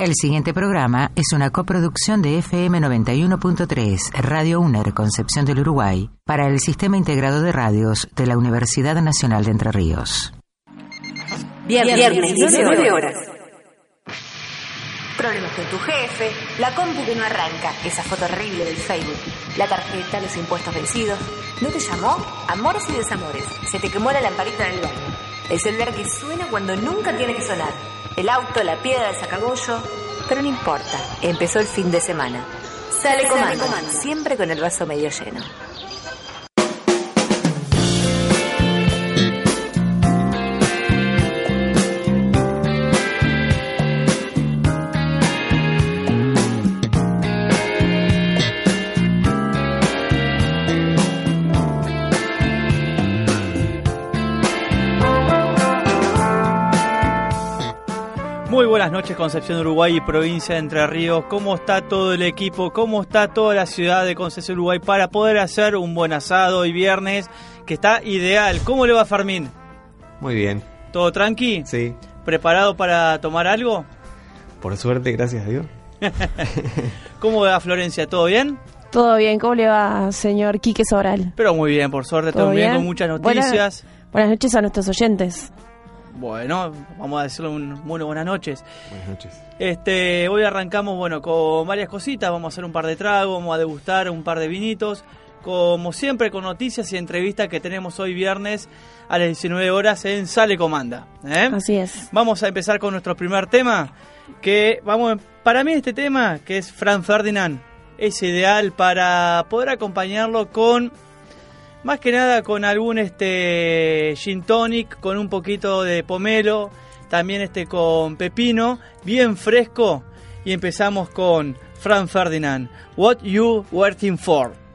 El siguiente programa es una coproducción de FM 91.3, Radio UNER Concepción del Uruguay, para el Sistema Integrado de Radios de la Universidad Nacional de Entre Ríos. Viernes, Viernes 19 horas. Problemas con tu jefe, la compu que no arranca, esa foto horrible del Facebook, la tarjeta, los impuestos vencidos. ¿No te llamó? Amores y desamores. Se te quemó la lamparita en el baño. El celular que suena cuando nunca tiene que sonar. El auto, la piedra, el sacagollo. Pero no importa, empezó el fin de semana. Sale, comando, siempre con el vaso medio lleno. Muy buenas noches Concepción Uruguay y provincia de Entre Ríos. ¿Cómo está todo el equipo? ¿Cómo está toda la ciudad de Concepción Uruguay para poder hacer un buen asado hoy viernes que está ideal? ¿Cómo le va Fermín? Muy bien. ¿Todo tranqui? Sí. ¿Preparado para tomar algo? Por suerte, gracias a Dios. ¿Cómo va Florencia? ¿Todo bien? Todo bien, ¿cómo le va, señor Quique Sobral? Pero muy bien, por suerte, todo, bien? con muchas noticias. Buenas, buenas noches a nuestros oyentes. Bueno, vamos a decirle un, bueno, buenas noches. Buenas noches. Este, hoy arrancamos, bueno, con varias cositas. Vamos a hacer un par de tragos, vamos a degustar un par de vinitos. Como siempre, con noticias y entrevistas que tenemos hoy viernes a las 19 horas en Sale Comanda. ¿eh? Así es. Vamos a empezar con nuestro primer tema. Que vamos, para mí este tema, que es Franz Ferdinand, es ideal para poder acompañarlo con más que nada con algún este gin tonic, con un poquito de pomelo, también este con pepino, bien fresco. Y empezamos con Franz Ferdinand. What you waiting for?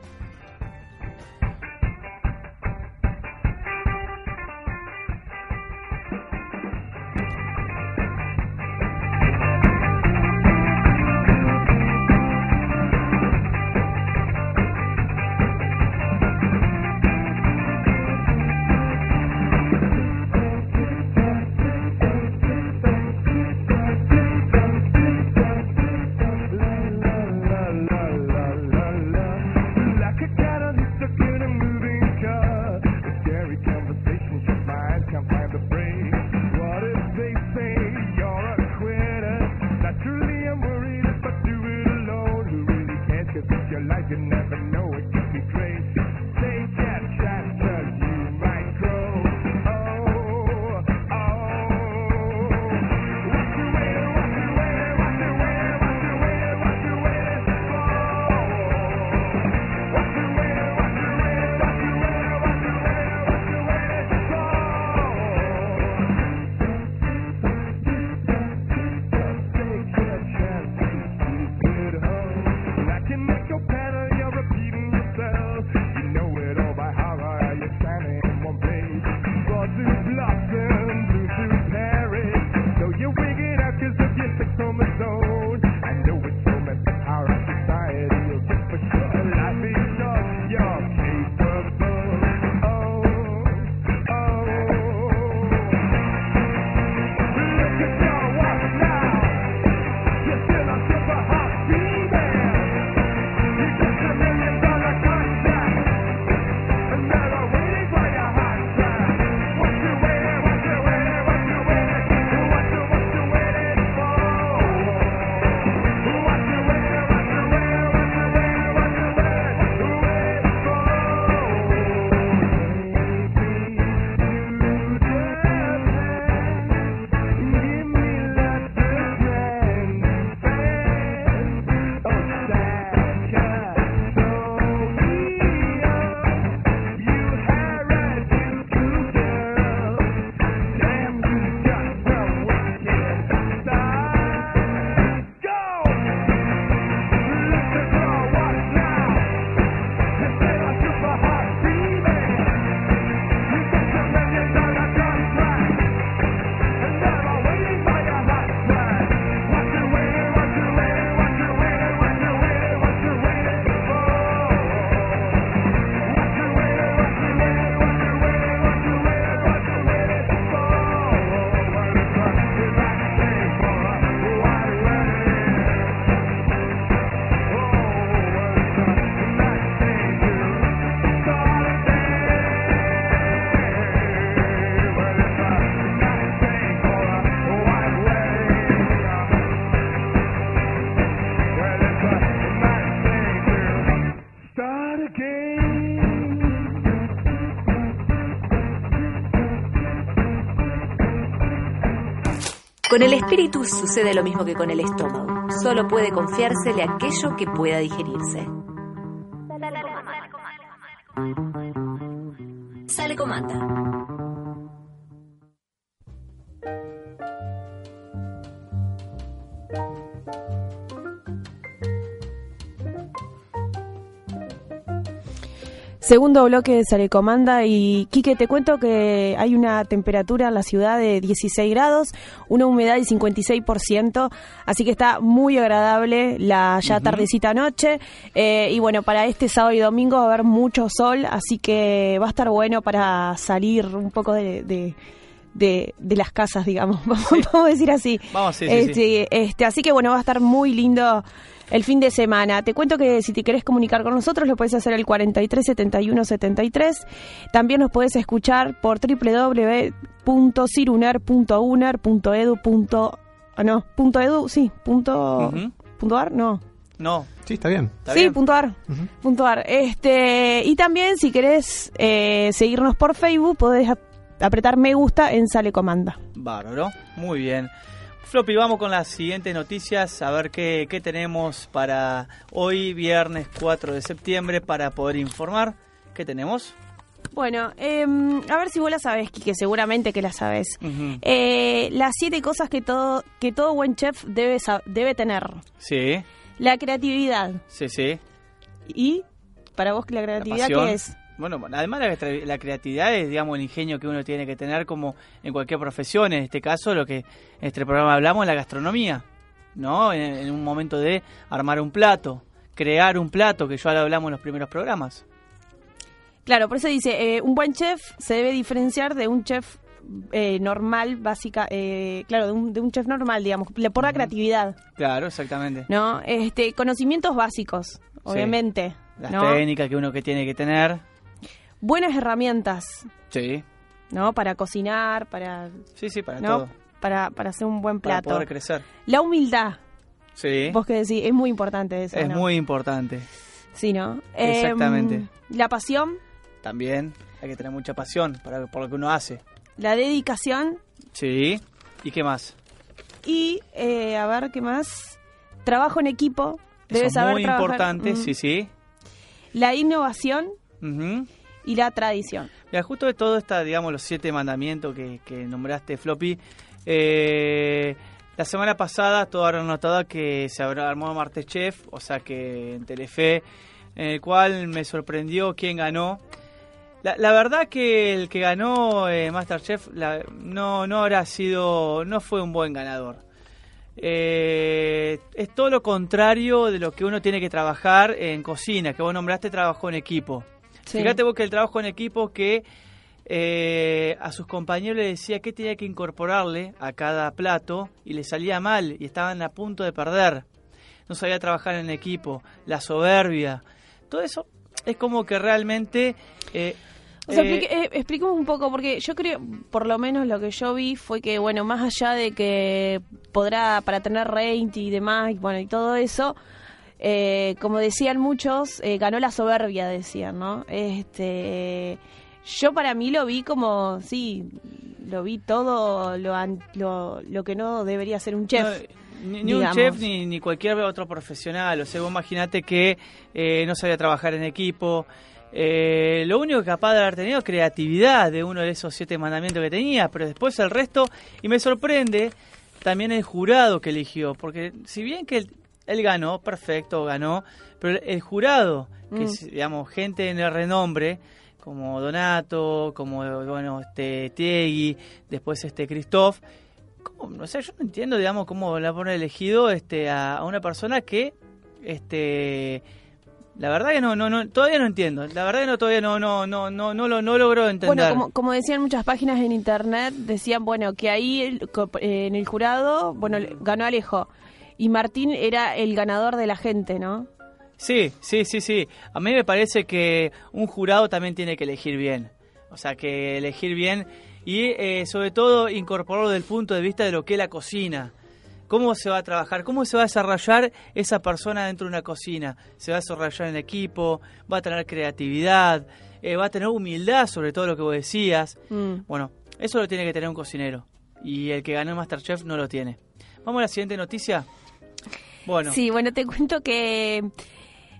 Con el espíritu sucede lo mismo que con el estómago. Solo puede confiársele aquello que pueda digerirse. Sale comanda. Segundo bloque de Salecomanda y Quique, te cuento que hay una temperatura en la ciudad de 16 grados, una humedad del 56%, así que está muy agradable la ya tardecita noche. Eh, y bueno, para este sábado y domingo va a haber mucho sol, así que va a estar bueno para salir un poco de, de de, de las casas, digamos, vamos a decir así. Vamos, sí, sí, este, sí. Este, así que bueno, va a estar muy lindo el fin de semana. Te cuento que si te querés comunicar con nosotros lo puedes hacer al 43 71 73. También nos puedes escuchar por www.ciruner.uner.edu. Ah, no, punto edu, sí, punto, Ujú. punto ar, no. No, Sí, está bien. ¿está sí, bien? punto ar, punto ar. Este, y también si querés eh, seguirnos por Facebook, podés ap- apretar me gusta en Sale Comanda. Bárbaro, muy bien. Floppy, vamos con las siguientes noticias, a ver qué, qué tenemos para hoy, viernes 4 de septiembre, para poder informar. ¿Qué tenemos? Bueno, em, a ver si vos la sabés, que seguramente que la sabés. Eh, las siete cosas que todo, que todo buen chef debe, debe tener. Sí, La creatividad. sí, sí. ¿Y para vos la La creatividad qué es? Bueno, además la, la creatividad es, digamos, el ingenio que uno tiene que tener como en cualquier profesión. En este caso, lo que en este programa hablamos, la gastronomía, ¿no? En, en un momento de armar un plato, crear un plato, que ya lo hablamos en los primeros programas. Claro, por eso dice, eh, un buen chef se debe diferenciar de un chef eh, normal, básica, eh, claro, de un, de un chef normal, digamos, le- por la creatividad, Claro, exactamente. ¿no? Este, conocimientos básicos, obviamente, Las ¿no? técnicas que uno que tiene que tener. Buenas herramientas, Sí, ¿no? Para cocinar, para, sí, sí, para ¿no? todo. Para, para hacer un buen Para plato. poder crecer. La humildad, Sí, vos que decís, es muy importante eso, es ¿no? muy importante. Sí, ¿no? Exactamente. Em, la pasión, También hay que tener mucha pasión para, por lo que uno hace. la dedicación Sí, ¿y qué más? y, eh, a ver, ¿qué más? Trabajo en equipo. Eso Debes es saber muy trabajar. importante, Mm. sí, sí. La innovación Ujú. Y la tradición. Mira, justo de todo esta, digamos, los siete mandamientos que, nombraste, Floppy, eh, la semana pasada todos habrán notado que se armó Martechef, o sea que en Telefe, en el cual me sorprendió quién ganó. La, la verdad que el que ganó eh, Masterchef no, no habrá sido, no fue un buen ganador. Eh, es todo lo contrario de lo que uno tiene que trabajar en cocina, que vos nombraste trabajo en equipo. Sí. Fíjate vos que el trabajo en equipo que eh, a sus compañeros le decía qué tenía que incorporarle a cada plato y le salía mal y estaban a punto de perder. No sabía trabajar en equipo, la soberbia. Todo eso es como que realmente... eh, O sea, eh, explique- eh, expliquemos un poco, porque yo creo, por lo menos lo que yo vi fue que, bueno, más allá de que podrá, para tener rating y demás, y bueno, y todo eso, eh, como decían muchos, eh, ganó la soberbia, decían, ¿no? Este, yo para mí lo vi como, sí, lo vi todo lo, lo, lo que no debería ser un chef. No, ni, ni un chef ni, ni cualquier otro profesional. O sea, vos imaginate que eh, no sabía trabajar en equipo. Eh, lo único capaz de haber tenido es creatividad de uno de esos siete mandamientos que tenía, pero después el resto, y me sorprende también el jurado que eligió, porque si bien que él, él ganó, perfecto, ganó, pero el, jurado, que Mm. es, digamos, gente en el renombre, como Donato, como, bueno, este, Tiegui, después este Christoph, ¿Cómo? O sea, yo no entiendo, digamos, cómo la pone elegido este, a, a una persona que, este, la verdad que no, no, no, todavía no entiendo. La verdad que no, todavía no, no, no, no, no, lo, no logro entender. Bueno, como, como decían muchas páginas en internet, decían, bueno, que ahí el- en el jurado, bueno, ganó Alejo. Y Martín era el ganador de la gente, ¿no? Sí, sí, sí, sí. A mí me parece que un jurado también tiene que elegir bien. O sea, que elegir bien y eh, sobre todo incorporarlo desde el punto de vista de lo que es la cocina. ¿Cómo se va a trabajar? ¿Cómo se va a desarrollar esa persona dentro de una cocina? ¿Se va a desarrollar en equipo? ¿Va a tener creatividad? eh, ¿Va a tener humildad sobre todo lo que vos decías? Mm. Bueno, eso lo tiene que tener un cocinero. y el que ganó el Masterchef no lo tiene. Vamos a la siguiente noticia. Bueno, Sí, bueno, te cuento que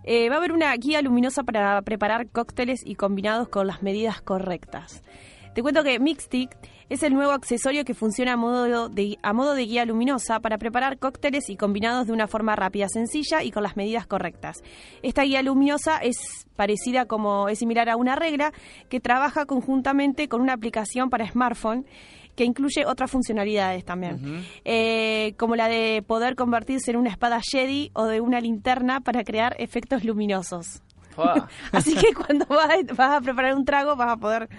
eh, va a haber una guía luminosa para preparar cócteles y combinados con las medidas correctas. Te cuento que Mixtic es el nuevo accesorio que funciona a modo, de, a modo de guía luminosa para preparar cócteles y combinados de una forma rápida, sencilla y con las medidas correctas. Esta guía luminosa es parecida como es similar a una regla que trabaja conjuntamente con una aplicación para smartphone que incluye otras funcionalidades también, Eh, como la de poder convertirse en una espada Jedi o de una linterna para crear efectos luminosos. Así que cuando vas, vas a preparar un trago vas a poder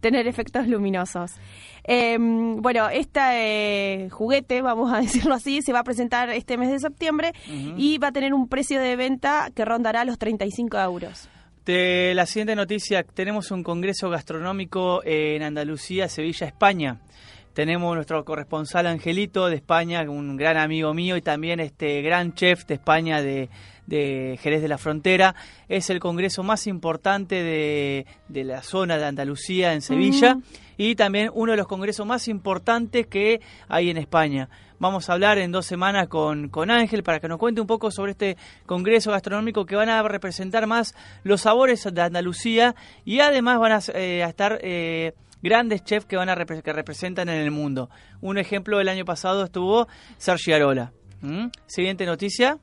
tener efectos luminosos. Eh, bueno, este eh, juguete, vamos a decirlo así, se va a presentar este mes de septiembre y va a tener un precio de venta que rondará los 35 euros. De la siguiente noticia, tenemos un congreso gastronómico en Andalucía, Sevilla, España. Tenemos nuestro corresponsal Angelito de España, un gran amigo mío y también este gran chef de España de, de Jerez de la Frontera. Es el congreso más importante de, de la zona de Andalucía en Sevilla y también uno de los congresos más importantes que hay en España. Vamos a hablar en dos semanas con, con Ángel para que nos cuente un poco sobre este congreso gastronómico que van a representar más los sabores de Andalucía y además van a, eh, estar eh, grandes chefs que van a repre- que representan en el mundo. Un ejemplo del año pasado estuvo Sergio Arola. Siguiente noticia.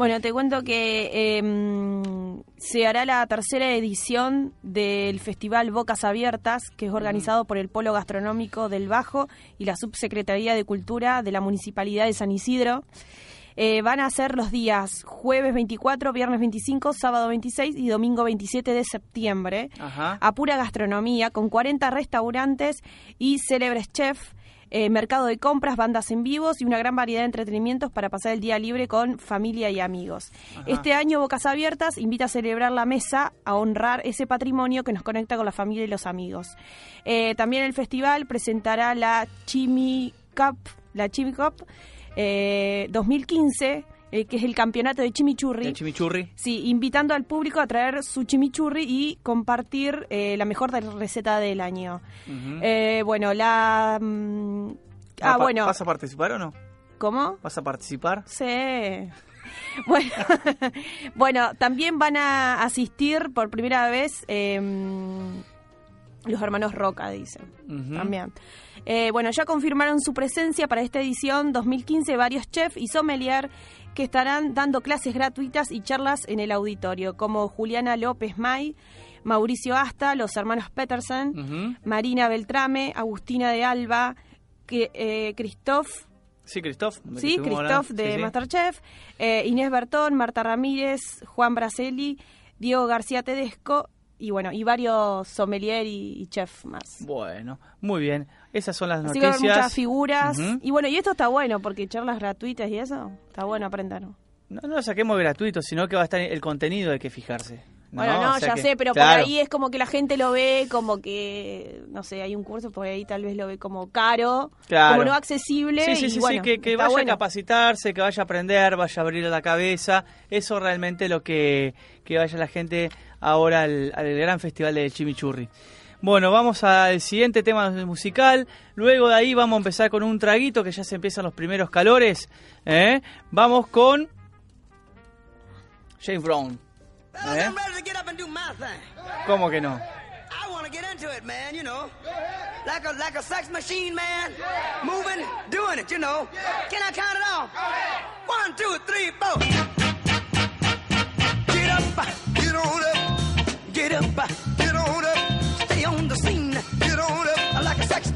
Bueno, te cuento que eh, se hará la tercera edición del Festival Bocas Abiertas, que es organizado por el Polo Gastronómico del Bajo y la Subsecretaría de Cultura de la Municipalidad de San Isidro. Eh, van a ser los días jueves 24, viernes 25, sábado 26 y domingo 27 de septiembre Ajá. a pura gastronomía, con 40 restaurantes y célebres chefs, eh, mercado de compras, bandas en vivos y una gran variedad de entretenimientos para pasar el día libre con familia y amigos. Este año Bocas Abiertas invita a celebrar la mesa, a honrar ese patrimonio que nos conecta con la familia y los amigos. Eh, también el festival presentará la Chimi Cup, la Chimi Cup eh, 2015, eh, que es el campeonato de chimichurri. El chimichurri. Sí, invitando al público a traer su chimichurri y compartir eh, la mejor receta del año. Eh, bueno, la... mm, ¿Va ah, pa- bueno, ¿Vas a participar o no? ¿cómo? ¿Vas a participar? Sí. Bueno, bueno, también van a asistir por primera vez eh, los hermanos Roca, dicen. También. Eh, bueno, ya confirmaron su presencia para esta edición 2015 varios chefs y sommelier que estarán dando clases gratuitas y charlas en el auditorio, como Juliana López May, Mauricio Asta, los hermanos Peterson. Marina Beltrame, Agustina de Alba, que, eh, Christoph Sí, Christoph. que Sí, Christoph de Sí, sí. Masterchef, eh, Inés Bertón, Marta Ramírez, Juan Braceli, Diego García Tedesco y bueno, y varios sommelier y, y chef más. Bueno, muy bien. Esas son las Así que noticias. muchas figuras. Y bueno, y esto está bueno porque charlas gratuitas y eso, está bueno aprender. No, no lo saquemos gratuito, sino que va a estar el contenido, hay que fijarse. Bueno, no, O sea ya que- sé, pero claro. por ahí es como que la gente lo ve como que, no sé, hay un curso, por ahí tal vez lo ve como caro, Claro. como no accesible. Sí, sí, y sí, bueno, sí, que, vaya bueno. a capacitarse, que vaya a aprender, vaya a abrir la cabeza. Eso realmente lo que, que vaya la gente ahora al, al gran festival del chimichurri. Bueno, vamos al siguiente tema musical. Luego de ahí vamos a empezar con un traguito que ya se empiezan los primeros calores. ¿eh? Vamos con James Brown. ¿eh? Thing. ¿Cómo que no? I want to get into it, man, you know. Like a like a sex machine, man. Moving, doing it, you know. Can I count it off? One, two, three, four. Get up, get on up. Get up,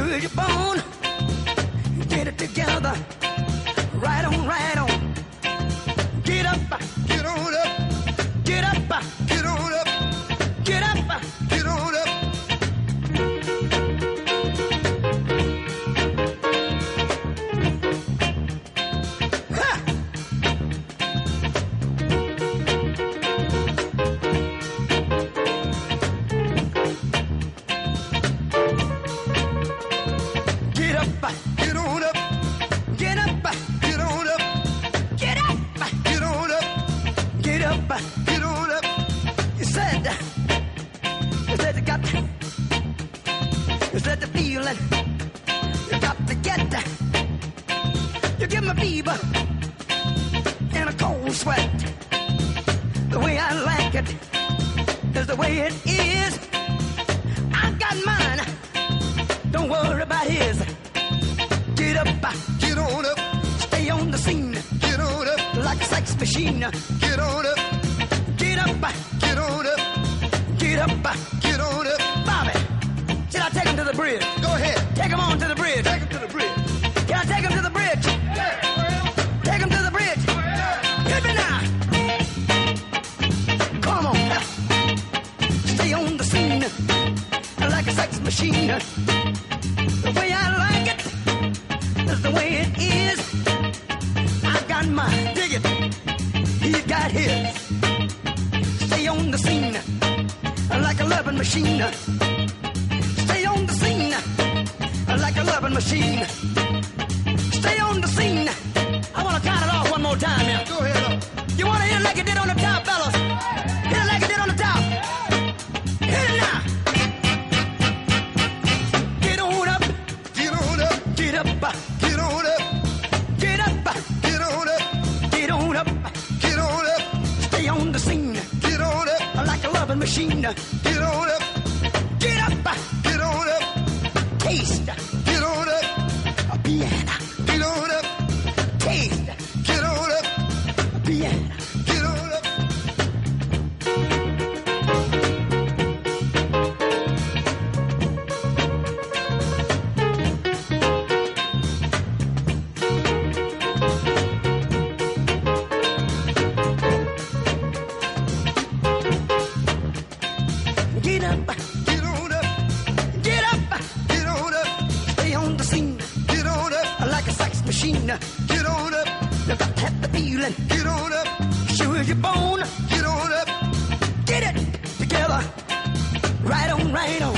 sure you're born. Get it together, right on, right on. Sex machine. Get on up. Get up, get on up. Get up, get on up. Bobby, should I take him to the bridge? Go ahead. Take him on to the bridge. Take him to the bridge. Can I take him to the bridge? Take him to the bridge. Come on. Stay on the scene like a sex machine. The way I like it is the way it is. I got mine, got his. Stay on the scene like a loving machine. Stay on the scene like a loving machine. Stay on the scene. I want to count it off one more time here. Go ahead. Right on,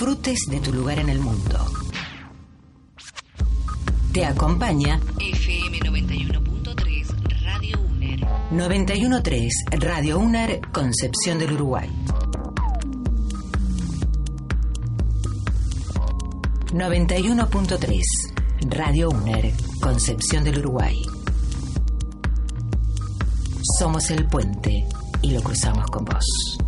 disfrutes de tu lugar en el mundo. Te acompaña FM 91.3 Radio UNER. 91.3 Radio UNER Concepción del Uruguay. 91.3 Radio UNER Concepción del Uruguay. Somos el puente y lo cruzamos con vos.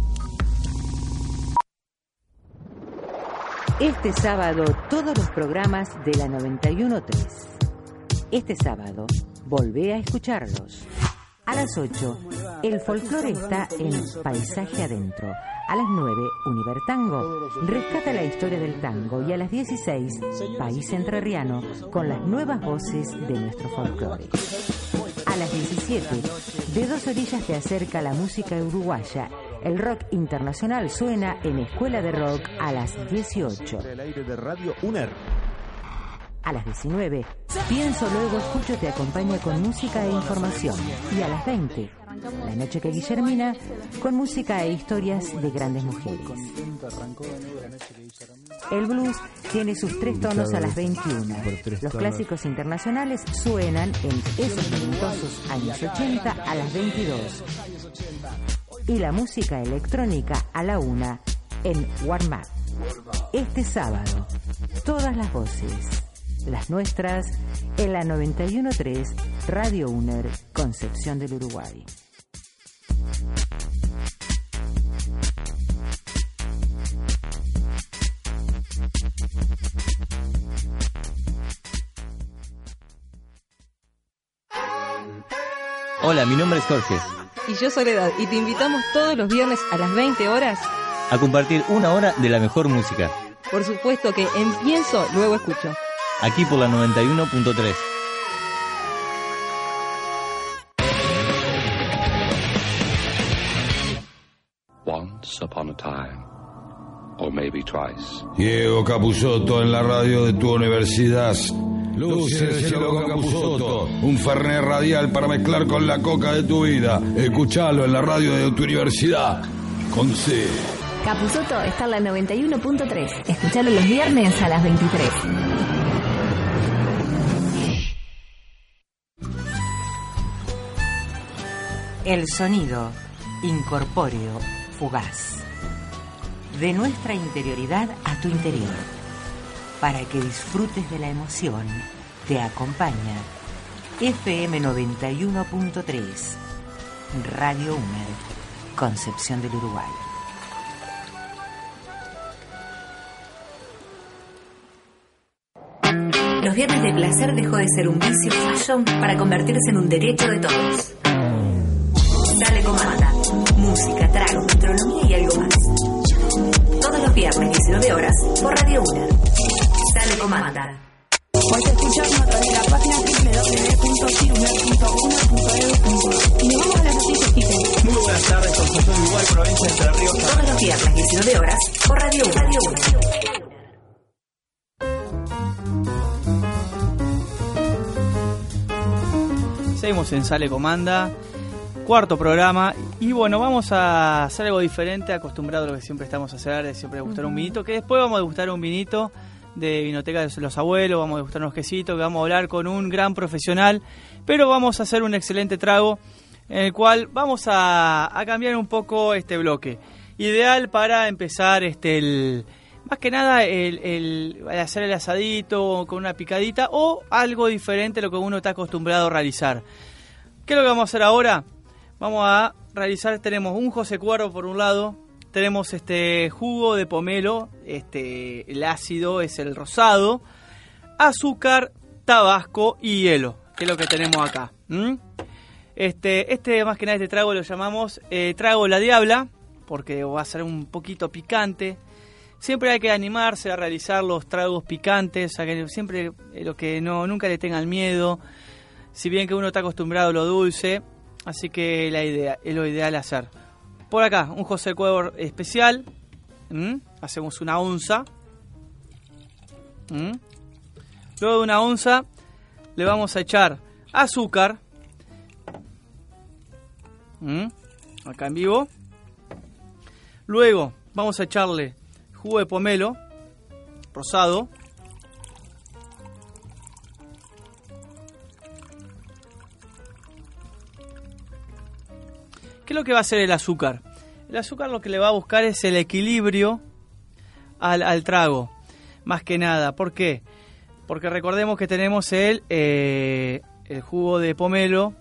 Este sábado todos los programas de la 913. Este sábado volvé a escucharlos. A las 8, el folclore está en Paisaje Adentro. A las 9, Univertango rescata la historia del tango. Y a las 16, País Entrerriano con las nuevas voces de nuestro folclore. A las 17, de dos orillas te acerca la música uruguaya. El rock internacional suena en Escuela de Rock a las 18. El aire de Radio UNER. A las 19, Pienso Luego Escucho te acompaña con música e información. Y a las 20, La noche que Guillermina, con música e historias de grandes mujeres. El blues tiene sus tres tonos a las 21. Los clásicos internacionales suenan en esos minutosos años 80 a las 22. Y la música electrónica a la 1 en Warm Up. Este sábado, todas las voces, las nuestras, en la 913 Radio UNER, Concepción del Uruguay. Hola, mi nombre es Jorge. Y yo Soledad, y te invitamos todos los viernes a las 20 horas, A compartir una hora de la mejor música. por supuesto que empiezo, luego escucho. Aquí por la 91.3. Once upon a time, or maybe twice. Diego Capusotto en la radio de tu universidad. Luces Diego Capusotto, un fernet radial para mezclar con la coca de tu vida. Escuchalo en la radio de tu universidad. Con C. Capuzoto está en la 91.3. Escuchalo los viernes a las 23. El sonido incorpóreo, fugaz. De nuestra interioridad a tu interior. Para que disfrutes de la emoción, te acompaña FM 91.3, Radio UNER, Concepción del Uruguay. Los viernes de placer dejó de ser un vicio fashion para convertirse en un derecho de todos. Sale comanda. Música, trago, gastronomía y algo más. Todos los viernes, 19 horas, por Radio UNER. Sale comanda. Puedes escucharnos a través de la página www.cirumer.uner.edu.ar. Y nos vamos a las noticias, Quique. Muy buenas tardes, Concepción Uruguay, provincia de Entre Ríos. Todos los viernes, 19 horas, por Radio UNER. Radio UNER. Seguimos en Sale Comanda, cuarto programa. Y bueno, vamos a hacer algo diferente, acostumbrado a lo que siempre estamos a hacer, de siempre degustar un vinito. Que después vamos a degustar un vinito de Vinoteca de los Abuelos, vamos a degustar unos quesitos, que vamos a hablar con un gran profesional. Pero vamos a hacer un excelente trago en el cual vamos a, cambiar un poco este bloque. Ideal para empezar este el, más que nada el, el- el hacer el asadito con una picadita o algo diferente a lo que uno está acostumbrado a realizar. ¿Qué es lo que vamos a hacer ahora? Vamos a realizar, tenemos un José Cuervo por un lado, tenemos este jugo de pomelo, este el ácido es el rosado, azúcar, tabasco y hielo, que es lo que tenemos acá. Este, este más que nada este trago lo llamamos eh, trago la diabla, porque va a ser un poquito picante. Siempre hay que animarse a realizar los tragos picantes, a que siempre eh, lo que no nunca le tengan miedo. Si bien que uno está acostumbrado a lo dulce, así que la idea es lo ideal hacer. Por acá, un José Cuervo especial. Hacemos una onza. Luego de una onza le vamos a echar azúcar. Acá en vivo. Luego vamos a echarle jugo de pomelo rosado. ¿Qué es lo que va a hacer el azúcar? El azúcar lo que le va a buscar es el equilibrio al, trago, más que nada. ¿Por qué? Porque recordemos que tenemos el, eh, el jugo de pomelo,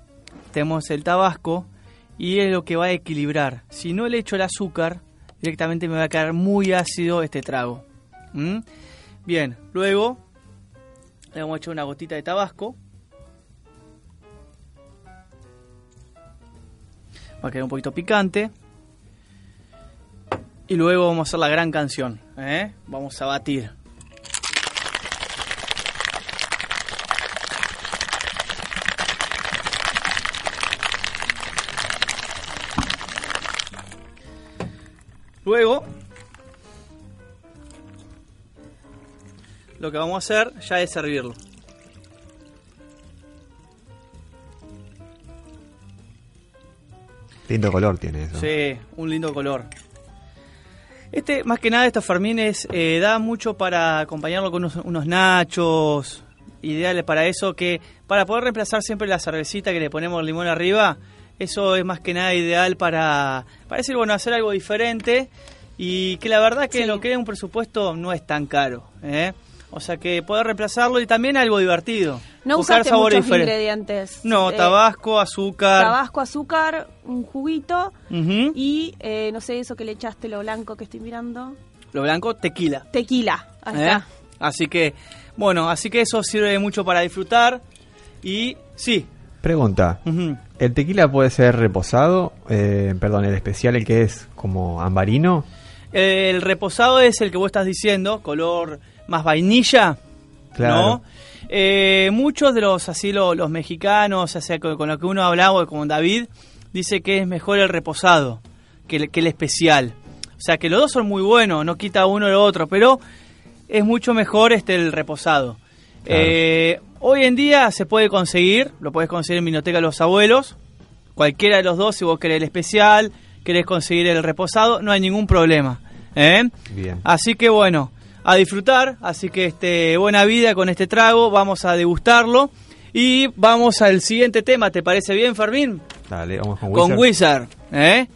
tenemos el tabasco y es lo que va a equilibrar. Si no le echo el azúcar, directamente me va a quedar muy ácido este trago. ¿Mm? Bien, luego le vamos a echar una gotita de tabasco. Va a quedar un poquito picante. Y luego vamos a hacer la gran canción. ¿eh? Vamos a batir. Luego, lo que vamos a hacer ya es servirlo. Lindo color tiene eso. Sí, un lindo color. Este, más que nada, estos fermines eh, da mucho para acompañarlo con unos, unos nachos, ideales para eso, que para poder reemplazar siempre la cervecita que le ponemos limón arriba, eso es más que nada ideal para, para decir, bueno, hacer algo diferente y que la verdad que lo que es un presupuesto no es tan caro. ¿eh? O sea que poder reemplazarlo y también algo divertido. No buscar usaste sabores muchos diferentes. ingredientes. No, Eh, tabasco, azúcar. Tabasco, azúcar, un juguito y eh, no sé eso que le echaste lo blanco que estoy mirando. Lo blanco, tequila. Tequila. Ahí ¿eh? está. Así que, bueno, así que eso sirve mucho para disfrutar. Y sí, Pregunta. ¿El tequila puede ser reposado? Eh, perdón, el especial, el que es como ambarino. el reposado es el que vos estás diciendo, color más vainilla. Claro. ¿no? Eh, muchos de los así lo- los, mexicanos, o sea, con, con lo que uno ha hablado, como David, dice que es mejor el reposado que el, que el especial. O sea, que los dos son muy buenos, no quita uno el otro, pero es mucho mejor este el reposado. Eh, hoy en día se puede conseguir, lo puedes conseguir en Minoteca de los Abuelos, cualquiera de los dos, si vos querés el especial, querés conseguir el reposado, no hay ningún problema. ¿eh? Bien. Así que bueno, a disfrutar, así que este buena vida con este trago, vamos a degustarlo y vamos al siguiente tema, ¿te parece bien, Fermín? Dale, vamos con Con Wizard. Wizard, ¿eh?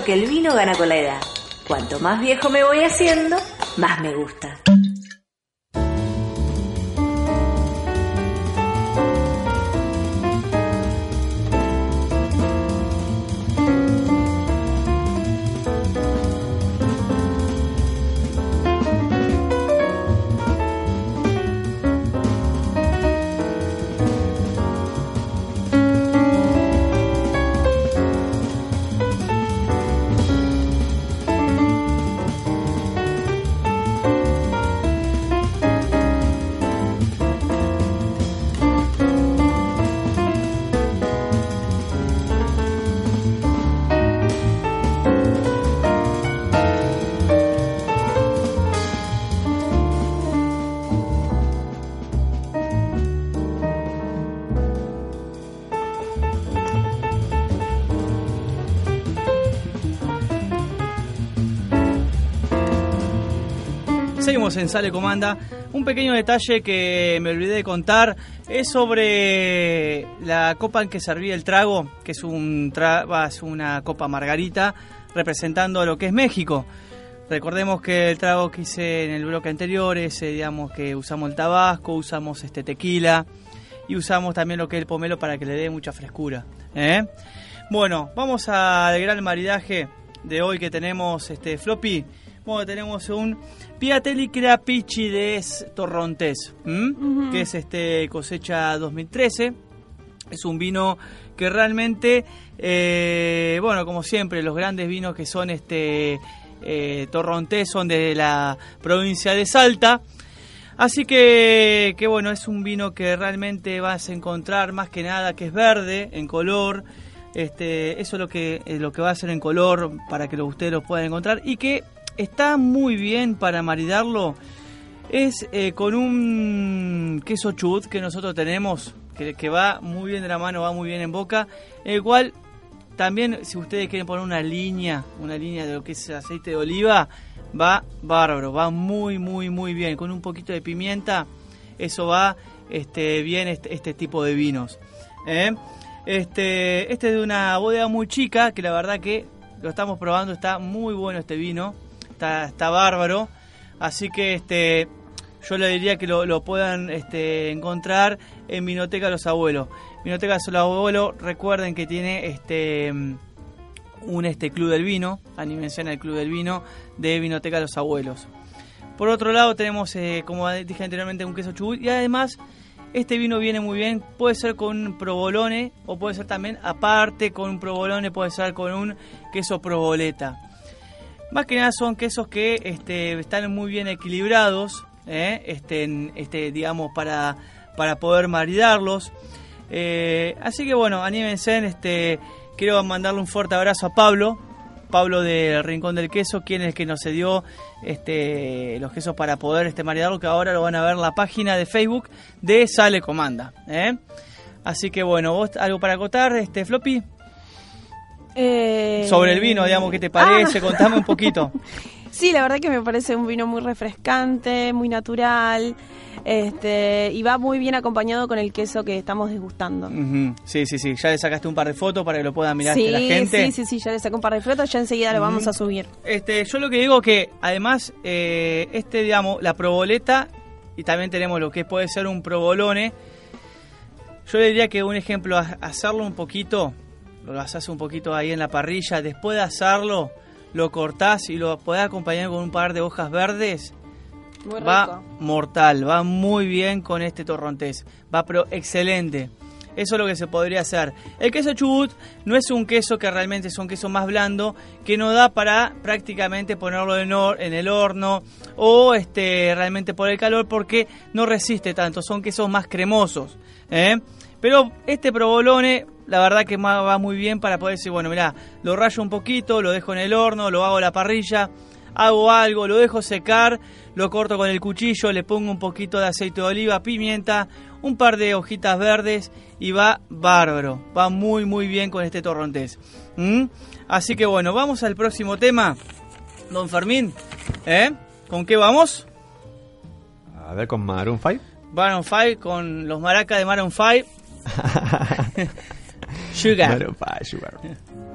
Que el vino gana con la edad. Cuanto más viejo me voy haciendo, más me gusta. Seguimos en Sale Comanda. Un pequeño detalle que me olvidé de contar es sobre la copa en que servía el trago, que es, un es una copa margarita representando lo que es México. Recordemos que el trago que hice en el bloque anterior es, eh, digamos, que usamos el tabasco, usamos este tequila y usamos también lo que es el pomelo para que le dé mucha frescura. ¿eh? Bueno, vamos al gran maridaje de hoy que tenemos este floppy. Bueno, tenemos un Piatelli Creapici de Torrontés, que es este cosecha 2013. Es un vino que realmente, eh, bueno, como siempre, los grandes vinos que son este eh, Torrontés son de la provincia de Salta. Así que, que bueno, es un vino que realmente vas a encontrar más que nada que es verde en color. Este, eso es lo que, es lo que va a ser en color para que lo- ustedes lo puedan encontrar y que está muy bien para maridarlo. Es eh, con un queso chut que nosotros tenemos, que, que va muy bien de la mano, va muy bien en boca, el cual también si ustedes quieren poner una línea, una línea de lo que es aceite de oliva, va bárbaro, va muy, muy, muy bien. Con un poquito de pimienta, eso va este, bien este, este tipo de vinos. ¿eh? Este, este es de una bodega muy chica, que la verdad que lo estamos probando, está muy bueno este vino, está, bárbaro. Así que este, yo le diría que lo, puedan este, encontrar en Vinoteca Los Abuelos. Vinoteca Los Abuelos, recuerden que tiene este un este Club del Vino, animación al Club del Vino de Vinoteca Los Abuelos. Por otro lado tenemos, eh, como dije anteriormente, un queso chubut y además este vino viene muy bien, puede ser con un provolone o puede ser también aparte con un provolone, puede ser con un queso provoleta. Más que nada son quesos que este, están muy bien equilibrados, ¿eh? este, este, digamos, para, para poder maridarlos. Eh, así que bueno, anímense. Este, quiero mandarle un fuerte abrazo a Pablo, Pablo del Rincón del Queso, quien es el que nos cedió este, los quesos para poder este, maridarlo, que ahora lo van a ver en la página de Facebook de Sale Comanda. ¿eh? Así que bueno, ¿vos algo para acotar, este, Floppy? Eh, Sobre el vino, digamos, ¿qué te parece? ah. Contame un poquito. Sí, la verdad que me parece un vino muy refrescante, muy natural, este, y va muy bien acompañado con el queso que estamos degustando. Sí, sí, sí. Ya le sacaste un par de fotos para que lo puedan mirar sí, la gente. sí, sí, sí, ya le saco un par de frutas, ya enseguida lo vamos a subir. Este, yo lo que digo que además eh, este, digamos, la proboleta y también tenemos lo que puede ser un provolone. Yo le diría que un ejemplo, ha- hacerlo un poquito, lo haces un poquito ahí en la parrilla, después de hacerlo, lo cortás y lo podés acompañar con un par de hojas verdes. Muy va rico. mortal, va muy bien con este torrontés, va pero excelente. Eso es lo que se podría hacer. El queso chubut no es un queso que realmente es un queso más blando, que no da para prácticamente ponerlo en el horno o este realmente por el calor porque no resiste tanto, son quesos más cremosos. ¿eh? Pero este provolone, la verdad que va muy bien para poder decir, bueno, mirá, lo rayo un poquito, lo dejo en el horno, lo hago a la parrilla, hago algo, lo dejo secar, lo corto con el cuchillo, le pongo un poquito de aceite de oliva, pimienta, un par de hojitas verdes y va bárbaro, va muy muy bien con este torrontés. ¿Mm? Así que bueno, vamos al próximo tema, don Fermín. ¿Eh? ¿Con qué vamos? A ver, con Maroon 5. Maroon 5 con los maracas de Maroon 5. Sugar. Maroon 5, Sugar. I'm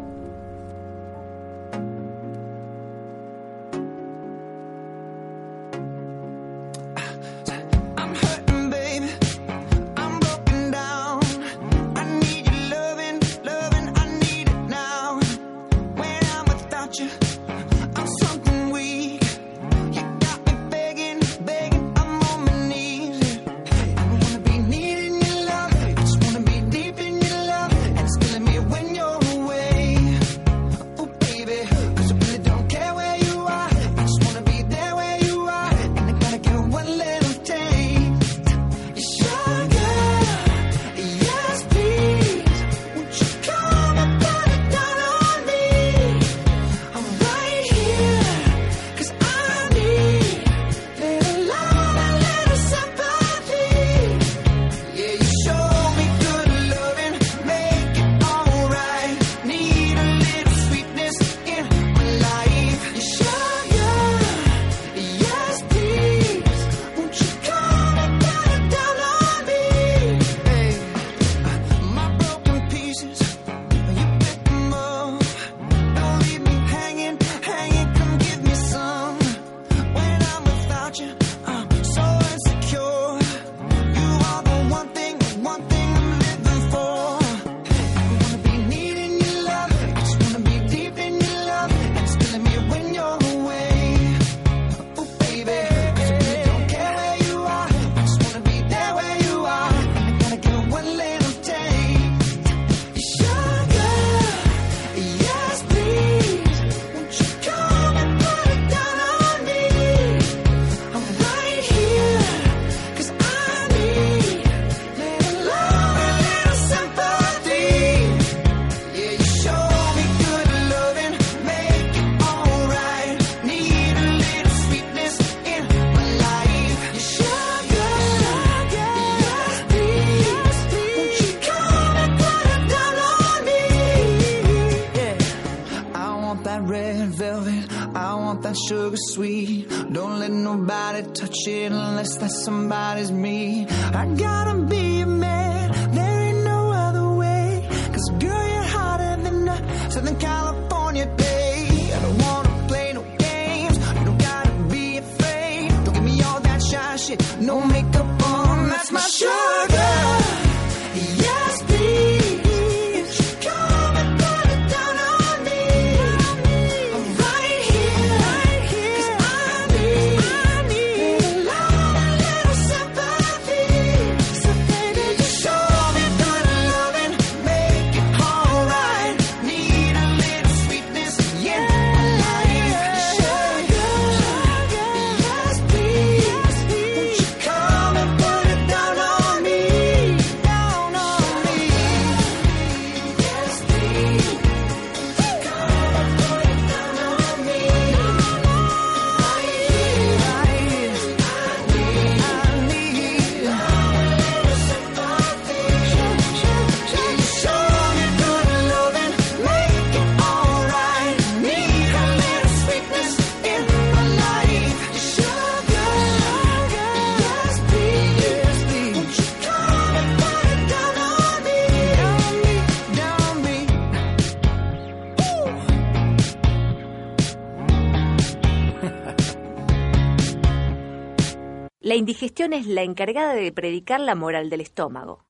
indigestión es la encargada de predicar la moral del estómago.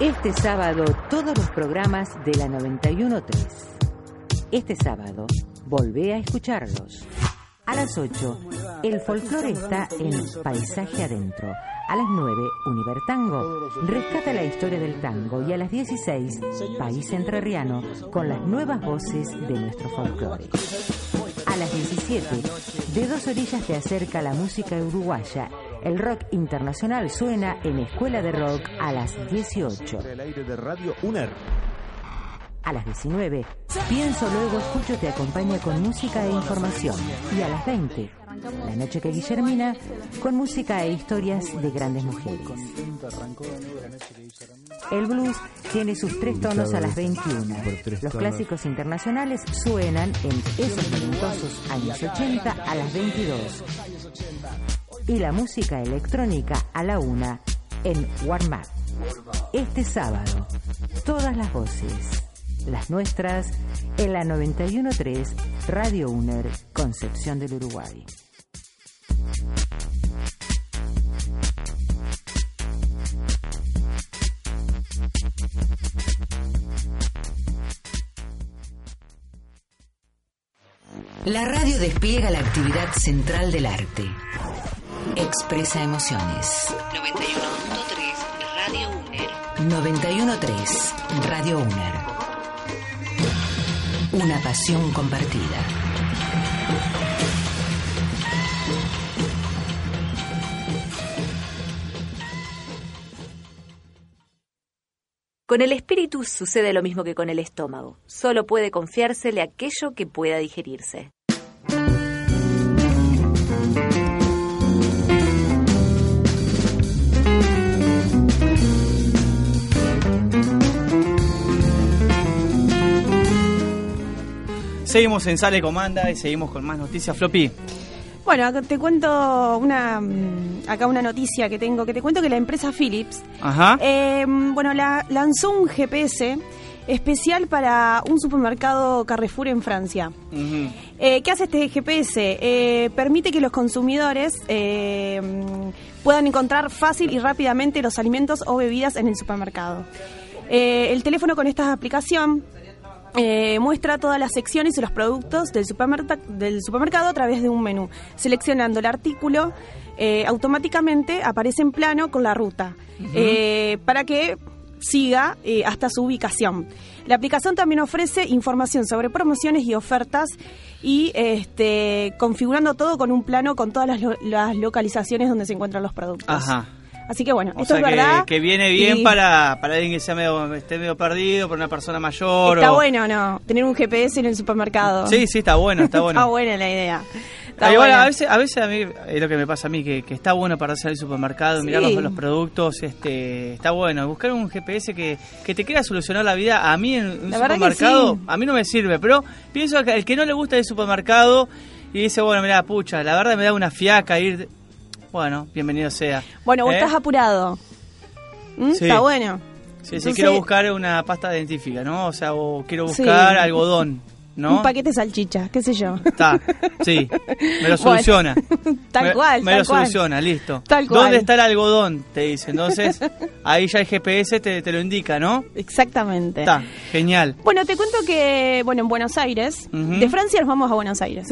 Este sábado todos los programas de la 913. Este sábado volvé a escucharlos. A las 8, el folclore está en Paisaje Adentro. A las 9, Univertango rescata la historia del tango. Y a las 16, País Entrerriano con las nuevas voces de nuestro folclore. A las 17, de dos orillas te acerca la música uruguaya. El rock internacional suena en Escuela de Rock a las 18. El aire de Radio UNER. A las 19, Pienso Luego Escucho te acompaña con música e información. Y a las 20, La Noche que Guillermina, con música e historias de grandes mujeres. El blues tiene sus tres tonos a las 21. Los clásicos internacionales suenan en esos talentosos años 80 a las 22. Y la música electrónica a la 1 en Warm Up. Este sábado, todas las voces, las nuestras, en la 913 Radio UNER, Concepción del Uruguay. La radio despliega la actividad central del arte. Expresa emociones. 91.3 Radio UNER. 913 Radio UNER. Una pasión compartida. Con el espíritu sucede lo mismo que con el estómago. Solo puede confiársele aquello que pueda digerirse. Seguimos en Sale Comanda y seguimos con más noticias. Floppy. Bueno, te cuento una mm, acá una noticia que tengo, que te cuento que la empresa Philips, Ajá. eh, bueno, la, lanzó un GPS especial para un supermercado Carrefour en Francia. Eh, ¿Qué hace este GPS? Eh, permite que los consumidores eh, mm, puedan encontrar fácil y rápidamente los alimentos o bebidas en el supermercado. Eh, el teléfono con esta aplicación eh, muestra todas las secciones y los productos del, del supermercado a través de un menú. Seleccionando el artículo, eh, automáticamente aparece en plano con la ruta eh, para que siga eh, hasta su ubicación. La aplicación también ofrece información sobre promociones y ofertas y este, configurando todo con un plano con todas las, lo- las localizaciones donde se encuentran los productos. Ajá. Así que bueno, O esto sea es que, verdad. que viene bien y para, para alguien que sea medio, esté medio perdido, para una persona mayor. Está o- bueno, ¿no? Tener un GPS en el supermercado. Sí, sí, está bueno, está bueno. Está buena la idea. Está Ah, igual, buena. a veces, a veces a mí es lo que me pasa a mí, que, que está bueno para hacer el supermercado, Sí. mirar los, los productos, este, está bueno. Buscar un GPS que, que te quiera solucionar la vida. A mí en un La supermercado, sí. a mí no me sirve, pero pienso que el que no le gusta el supermercado y dice, bueno, mira, pucha, la verdad me da una fiaca ir... Bueno, bienvenido sea. Bueno, vos ¿Eh? estás apurado. ¿Mm? Sí. Está bueno. Sí, sí, quiero buscar una pasta dentífica, ¿no? O sea, o quiero Sí. buscar algodón, ¿no? Un paquete de salchicha, qué sé yo. Está, sí, me lo Bueno, soluciona. tal Me- cual, Me tal lo cual. soluciona, listo. Tal cual. ¿Dónde está el algodón? Te dice. Entonces, ahí ya el GPS te, te lo indica, ¿no? Exactamente. Está, genial. Bueno, te cuento que, bueno, en Buenos Aires, de Francia nos vamos a Buenos Aires.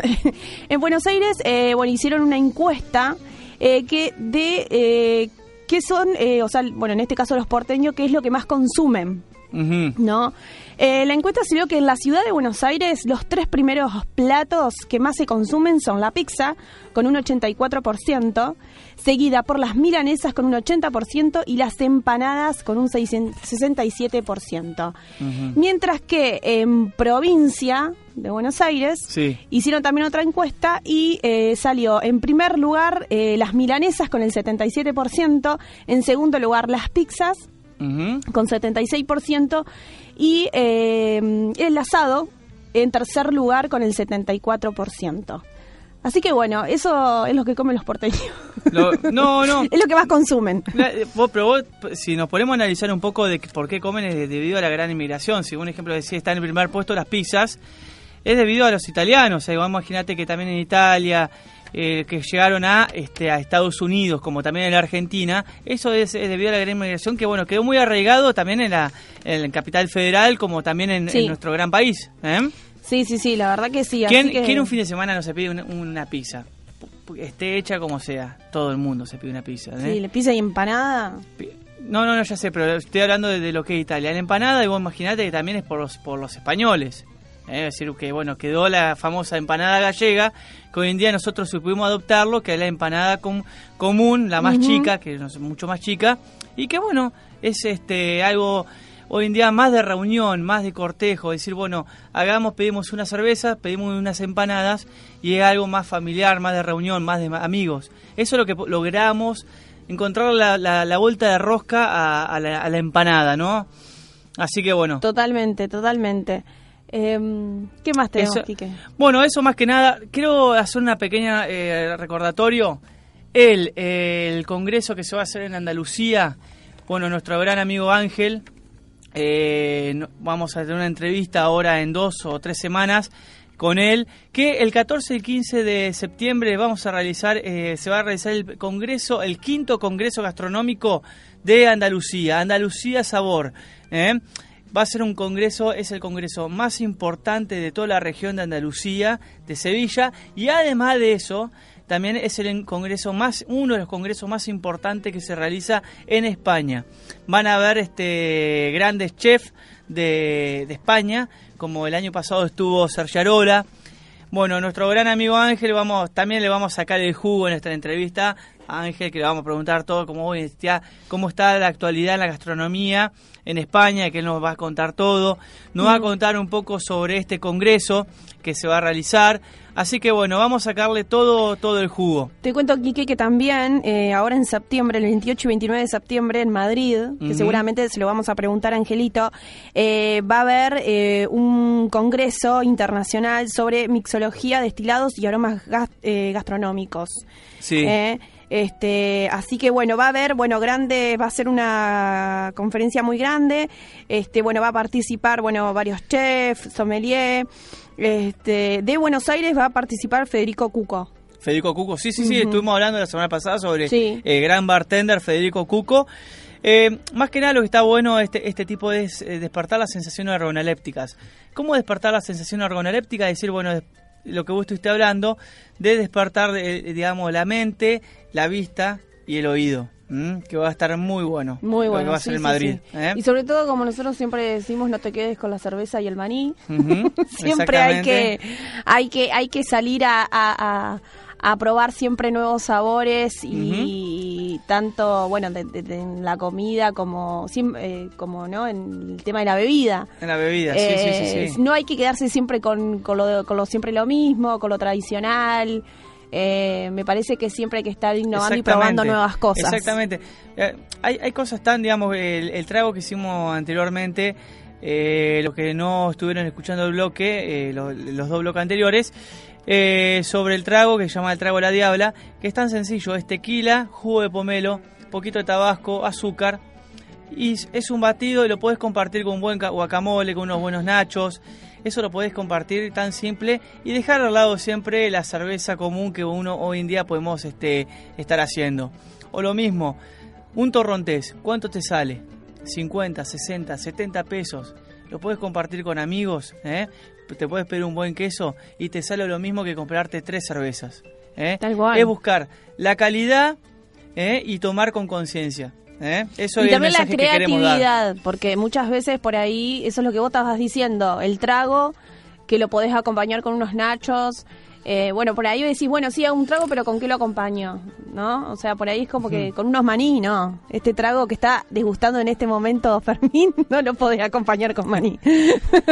en Buenos Aires, eh, bueno, hicieron una encuesta eh, que de eh, qué son, eh, o sea, bueno, en este caso los porteños, qué es lo que más consumen. Ujú. ¿no? Eh, la encuesta sirvió que en la ciudad de Buenos Aires los tres primeros platos que más se consumen son la pizza, con un 84%, seguida por las milanesas con un 80% y las empanadas con un 600 67%. Mientras que en provincia de Buenos Aires Sí. hicieron también otra encuesta y eh, salió en primer lugar eh, las milanesas con el 77%, en segundo lugar las pizzas Ujú. con 76% y eh, el asado en tercer lugar con el 74%. Así que bueno, eso es lo que comen los porteños. Lo- no, no. es lo que más consumen. La- eh, vos- pero vos, si nos ponemos a analizar un poco de por qué comen es de- debido a la gran inmigración. Si un ejemplo decía está en el primer puesto las pizzas, es debido a los italianos. Imaginate que también en Italia, eh, que llegaron a este a Estados Unidos, como también en la Argentina, eso es, es debido a la gran inmigración que bueno quedó muy arraigado también en la, en la capital federal, como también en, Sí. en nuestro gran país. ¿eh? Sí, sí, sí, la verdad que sí. ¿Quién, así que- quién un fin de semana no se pide una, una pizza? Esté hecha como sea, todo el mundo se pide una pizza. ¿eh? Sí, le pizza y empanada. No, no, no, ya sé, pero estoy hablando de, de lo que es Italia. La empanada, y vos imaginate que también es por los, por los españoles. ¿eh? Es decir, que bueno, quedó la famosa empanada gallega, que hoy en día nosotros supimos adoptarlo, que es la empanada com- común, la más chica, que es mucho más chica, y que bueno, es este algo hoy en día más de reunión, más de cortejo, decir, bueno, hagamos, pedimos una cerveza, pedimos unas empanadas, y es algo más familiar, más de reunión, más de amigos. Eso es lo que logramos, encontrar la, la- la vuelta de rosca a, a la, a la empanada, ¿no? Así que bueno. Totalmente, totalmente. Em, ¿Qué más tenemos, Eso- Quique? Bueno, eso más que nada, quiero hacer una pequeña eh, recordatorio. El, el congreso que se va a hacer en Andalucía, bueno, nuestro gran amigo Ángel, eh, vamos a tener una entrevista ahora en dos o tres semanas con él, que el 14 y 15 de septiembre vamos a realizar, eh, se va a realizar el congreso, el quinto congreso gastronómico de Andalucía, Andalucía Sabor. ¿eh? Va a ser un congreso, es el congreso más importante de toda la región de Andalucía, de Sevilla, y además de eso, también es el congreso más, uno de los congresos más importantes que se realiza en España. Van a haber este grandes chefs de, de España, como el año pasado estuvo Sergiarola. Bueno, nuestro gran amigo Ángel, vamos, también le vamos a sacar el jugo en esta entrevista. Ángel, que le vamos a preguntar todo, cómo, está, cómo está la actualidad en la gastronomía en España, que él nos va a contar todo. Nos va a contar un poco sobre este congreso que se va a realizar. Así que bueno, vamos a sacarle todo, todo el jugo. Te cuento, Quique, que también eh, ahora en septiembre, el 28 y 29 de septiembre en Madrid, que seguramente se lo vamos a preguntar a Angelito, eh, va a haber eh, un congreso internacional sobre mixología, destilados y aromas eh, gastronómicos. Sí. Este, así que bueno, va a haber, bueno, grande, va a ser una conferencia muy grande. Este, bueno, va a participar, bueno, varios chefs, sommelier. Este, de Buenos Aires va a participar Federico Cuco. Federico Cuco, sí, sí, sí, estuvimos hablando la semana pasada sobre Sí. el gran bartender Federico Cuco. Eh, más que nada lo que está bueno este, este tipo es eh, despertar las sensaciones organolépticas. ¿Cómo despertar la sensación organoléptica? Decir, bueno, lo que vos estuviste hablando, de despertar, eh, digamos, la mente, la vista y el oído. Que va a estar muy bueno. Muy lo bueno. que va a sí, ser en sí, Madrid. sí. ¿eh? Y sobre todo, como nosotros siempre decimos, no te quedes con la cerveza y el maní. Siempre hay que, hay que hay que salir a, a- a- a probar siempre nuevos sabores y, tanto, bueno, de, de- de- en la comida como, eh, como no en el tema de la bebida. En la bebida, sí, sí, Eh, sí, sí. No hay que quedarse siempre con, con, lo, con lo siempre lo mismo, con lo tradicional. Eh, me parece que siempre hay que estar innovando y probando nuevas cosas. Exactamente. Eh, hay, hay cosas tan, digamos, el, el trago que hicimos anteriormente, eh, los que no estuvieron escuchando el bloque, eh, lo- los, dos bloques anteriores, eh, sobre el trago que se llama el trago La Diabla, que es tan sencillo, es tequila, jugo de pomelo, poquito de tabasco, azúcar, y es- un batido y lo puedes compartir con un buen ca- guacamole, con unos buenos nachos. Eso lo podés compartir tan simple y dejar al lado siempre la cerveza común que uno hoy en día podemos este, estar haciendo. O lo mismo, un torrontés, ¿cuánto te sale? 50, 60, 70 pesos. Lo puedes compartir con amigos, ¿eh? Te puedes pedir un buen queso y te sale lo mismo que comprarte tres cervezas. ¿eh? Tal cual. Es buscar la calidad ¿eh? y tomar con conciencia. ¿eh? Eso y es el también la que creatividad, porque muchas veces por ahí, eso es lo que vos estabas diciendo, el trago, que lo podés acompañar con unos nachos. Eh, bueno, por ahí decís, bueno, sí, hago un trago, pero ¿con qué lo acompaño? ¿No? O sea, por ahí es como que con unos maní, ¿no? Este trago que está disgustando en este momento Fermín, no lo podés acompañar con maní.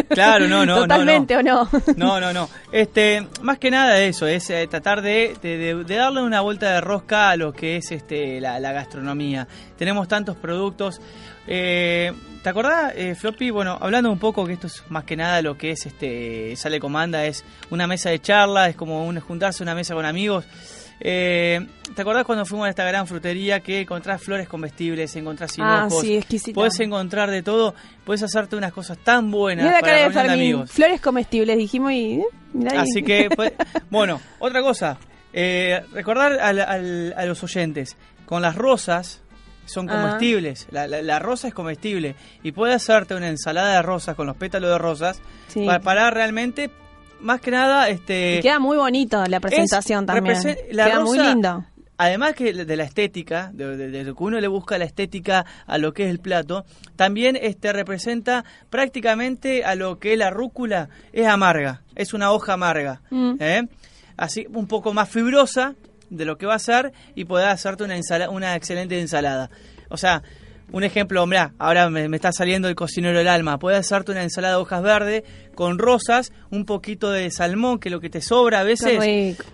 Claro, no, no, no, Totalmente, ¿o no? No, no, no. Este, más que nada eso, es eh, tratar de, de- de- de darle una vuelta de rosca a lo que es este la, la gastronomía. Tenemos tantos productos. Eh, ¿Te acordás, eh, Floppy? Bueno, hablando un poco que esto es más que nada lo que es este sale comanda, es una mesa de charla, es como un, juntarse una mesa con amigos. Eh, ¿Te acordás cuando fuimos a esta gran frutería que encontrás flores comestibles, encontrás Ah, hinojos? sí, exquisita. Podés encontrar de todo, podés hacerte unas cosas tan buenas Mira para de de amigos. flores comestibles, dijimos y... eh. Así que, pues, bueno, otra cosa. eh, recordar al- al- a los oyentes, con las rosas son Ah. comestibles. La, la- la rosa es comestible. Y puedes hacerte una ensalada de rosas con los pétalos de rosas Sí. para, para realmente, más que nada, este... Y queda muy bonito la presentación es- también. la queda muy lindo. Además que de la estética, de, de- de lo que uno le busca la estética a lo que es el plato, también este representa prácticamente a lo que es la rúcula, es amarga, es una hoja amarga, Mm. ¿eh? así un poco más fibrosa de lo que va a ser y poder hacerte una ensala- una excelente ensalada. O sea, un ejemplo, mirá, ahora me, me está saliendo el cocinero del alma. Puedes hacerte una ensalada de hojas verdes con rosas, un poquito de salmón, que es lo que te sobra a veces.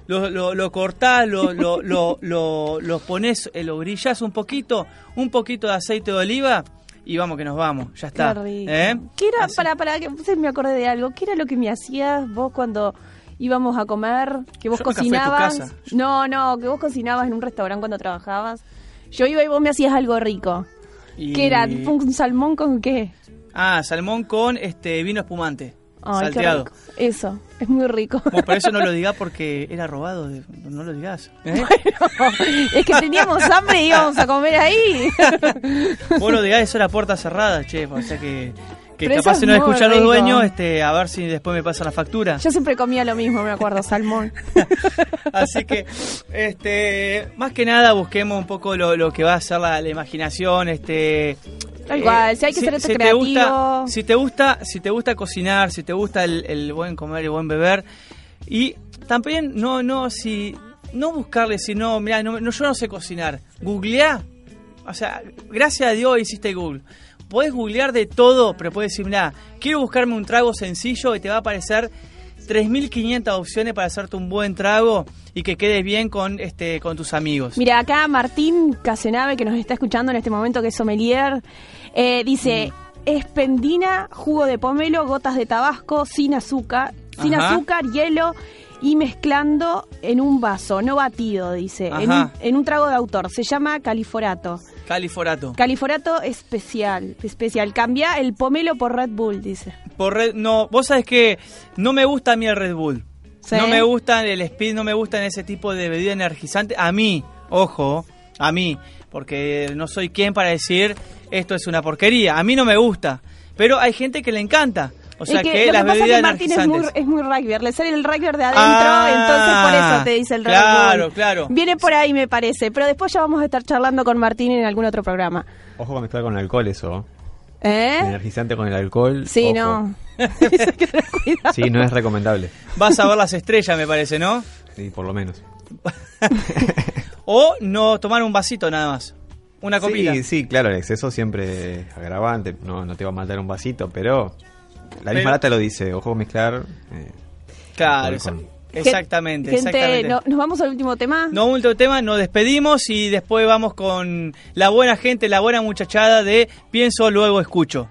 Lo, lo, lo cortás, lo, lo, lo, lo, lo pones, eh, lo grillás un poquito, un poquito de aceite de oliva y vamos que nos vamos, ya está. Qué rico. ¿Eh? ¿Qué era, para, para, que me acordé de algo, ¿qué era lo que me hacías vos cuando íbamos a comer? Que vos Yo nunca fui a tu cocinabas. casa. No, no, que vos cocinabas en un restaurante cuando trabajabas. Yo iba y vos me hacías algo rico. Y- ¿Qué era? ¿Un salmón con qué? Ah, salmón con este vino espumante, Ay, qué salteado. rico. Eso, es muy rico. Bueno, por eso no lo digas porque era robado, de- no lo digas. ¿eh? es que teníamos hambre y íbamos a comer ahí. Vos lo digas, eso era puerta cerrada, chef, o sea que, que Pero capaz si no muy escuchan los dueños, este, a ver si después me pasa la factura. Yo siempre comía lo mismo, me acuerdo, salmón. Así que, este, más que nada busquemos un poco lo, lo que va a ser la, la imaginación, este. Tal cual, si hay que ser este te gusta, creativo. si te gusta, si te gusta cocinar, si te gusta el, el buen comer y el buen beber, y también no, no, si no buscarle, sino, mira, no, no, yo no sé cocinar, googleá, o sea, gracias a Dios hiciste Google. Podés googlear de todo, pero puedes decir, mira, quiero buscarme un trago sencillo y te va a aparecer 3.500 opciones para hacerte un buen trago y que quedes bien con este con tus amigos. Mira, acá Martín Casenave, que nos está escuchando en este momento, que es sommelier, eh, dice, Mm. espendina, jugo de pomelo, gotas de tabasco, sin azúcar, sin Ajá. azúcar, hielo y mezclando en un vaso, no batido, dice, en un, en un trago de autor. Se llama califorato. Califorato. Califorato especial, especial. Cambia el pomelo por Red Bull, dice. Por Red- no, vos sabés que no me gusta a mí el Red Bull. ¿Sí? No me gusta el speed, no me gustan ese tipo de bebida energizante. A mí, ojo, a mí, porque no soy quien para decir esto es una porquería. A mí no me gusta, pero hay gente que le encanta. O sea que, que, lo las que pasa es que Martín es muy, es muy rugby, le sale el rugby de adentro, Ah, entonces por eso te dice el Red claro, claro. Viene por ahí, me parece, pero después ya vamos a estar charlando con Martín en algún otro programa. Ojo con mezclar con alcohol eso. ¿Eh? Energizante con el alcohol. Sí, ojo. no. Sí, no es recomendable. Vas a ver las estrellas, me parece, ¿no? Sí, por lo menos. O no tomar un vasito nada más. Una copita. Sí, sí, claro, el exceso siempre es agravante, no, no te va a matar un vasito, pero la misma lata lo dice, ojo mezclar. eh, Claro, con- exactamente. Gente, exactamente. no- nos vamos al último tema. No, último tema, nos despedimos y después vamos con la buena gente, la buena muchachada de Pienso, luego escucho.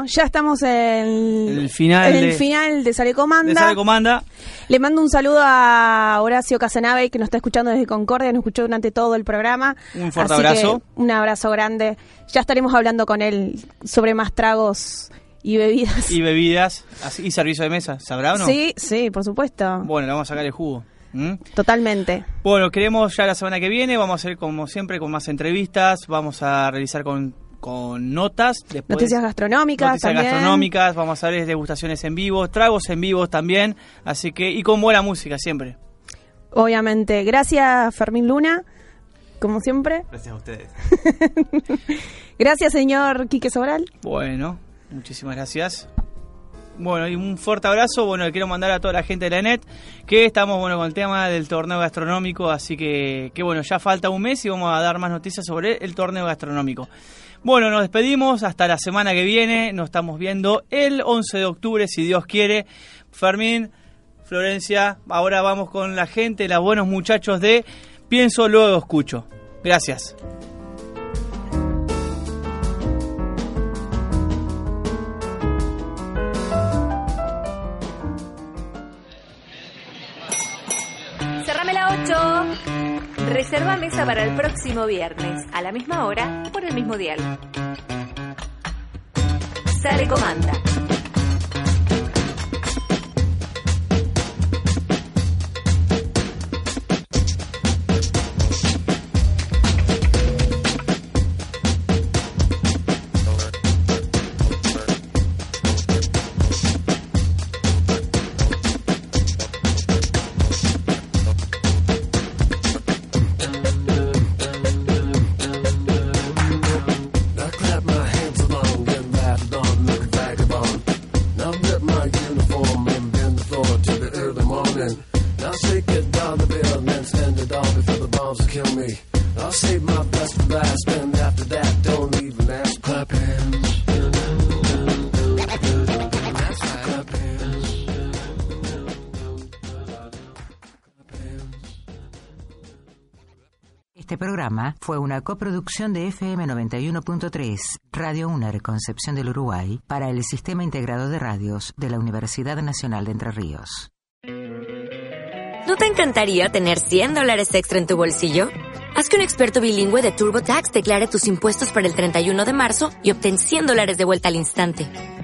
Bueno, ya estamos en El final en el de- final de Sale Comanda. De Sale Comanda. Le mando un saludo a Horacio Casanave, que nos está escuchando desde Concordia, nos escuchó durante todo el programa. Un fuerte Así abrazo. que un abrazo grande. Ya estaremos hablando con él sobre más tragos y bebidas. Y bebidas y servicio de mesa. ¿Sabrá o no? Sí, sí, por supuesto. Bueno, le vamos a sacar el jugo. ¿Mm? Totalmente. Bueno, queremos ya la semana que viene, vamos a hacer como siempre con más entrevistas, vamos a realizar con, con notas, después Noticias gastronómicas noticias también. gastronómicas, vamos a ver degustaciones en vivo, tragos en vivo también, así que y con buena música siempre. Obviamente. Gracias, Fermín Luna, como siempre. Gracias a ustedes. Gracias, señor Quique Sobral. Bueno, muchísimas gracias. Bueno, y un fuerte abrazo. Bueno, le quiero mandar a toda la gente de la NET que estamos bueno con el tema del torneo gastronómico, así que, que bueno, ya falta un mes y vamos a dar más noticias sobre el torneo gastronómico. Bueno, nos despedimos hasta la semana que viene. Nos estamos viendo el 11 de octubre, si Dios quiere. Fermín, Florencia, ahora vamos con la gente, los buenos muchachos de Pienso, luego escucho. Gracias. Reserva mesa para el próximo viernes, a la misma hora, por el mismo dial. Sale comanda. Fue una coproducción de FM 91.3, Radio UNER Concepción del Uruguay, para el Sistema Integrado de Radios de la Universidad Nacional de Entre Ríos. ¿No te encantaría tener 100 dólares extra en tu bolsillo? Haz que un experto bilingüe de TurboTax declare tus impuestos para el 31 de marzo y obtén 100 dólares de vuelta al instante.